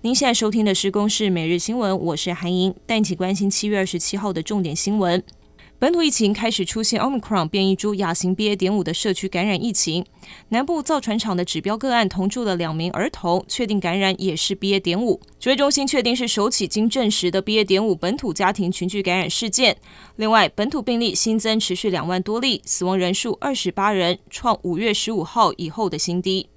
您现在收听的是《公视每日新闻》，我是韩莹，带你一起关心七月二十七号的重点新闻。本土疫情开始出现 Omicron 变异株亚型 BA.5 的社区感染疫情，南部造船厂的指标个案同住了两名儿童，确定感染也是 BA.5。指挥中心确定是首起经证实的 BA.5 本土家庭群聚感染事件。另外，本土病例新增持续两万多例，死亡人数二十八人，创五月十五号以后的新低。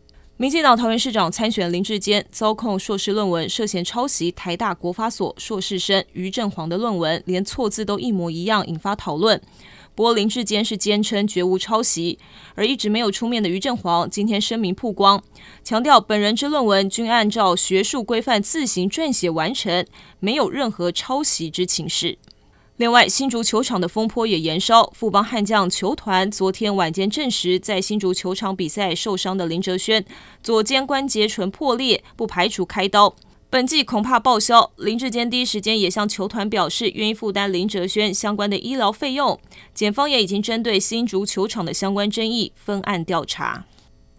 民进党桃园市长参选林志坚遭控硕士论文涉嫌抄袭台大国法所硕士生于正煌的论文，连错字都一模一样，引发讨论。不过林志坚是坚称绝无抄袭，而一直没有出面的于正煌今天声明曝光，强调本人之论文均按照学术规范自行撰写完成，没有任何抄袭之情事。另外，新竹球场的风波也延烧。富邦悍将球团昨天晚间证实，在新竹球场比赛受伤的林哲轩左肩关节唇破裂，不排除开刀。本季恐怕报销。林志坚第一时间也向球团表示，愿意负担林哲轩相关的医疗费用。检方也已经针对新竹球场的相关争议分案调查。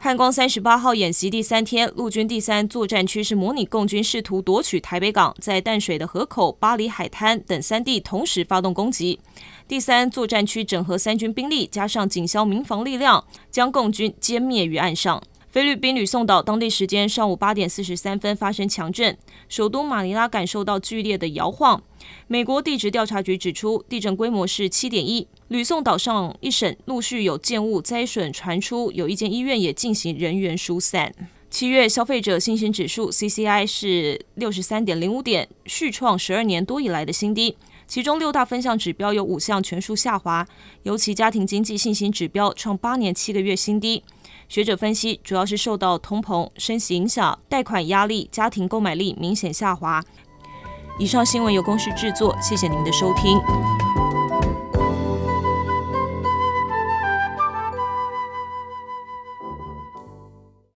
汉光三十八号演习第三天，陆军第三作战区是模拟共军试图夺取台北港，在淡水的河口、巴黎海滩等三地同时发动攻击。第三作战区整合三军兵力，加上警消民防力量，将共军歼灭于岸上。菲律宾吕宋岛当地时间上午八点四十三分发生强震，首都马尼拉感受到剧烈的摇晃。美国地质调查局指出，地震规模是七点一。吕宋岛上一省陆续有建物灾损传出，有一间医院也进行人员疏散。七月消费者信心指数 CCI 是六十三点零五点，续创十二年多以来的新低。其中六大分项指标有五项全数下滑，尤其家庭经济信心指标创八年七个月新低。学者分析，主要是受到通膨升息影响，贷款压力，家庭购买力明显下滑。以上新闻由公司制作，谢谢您的收听。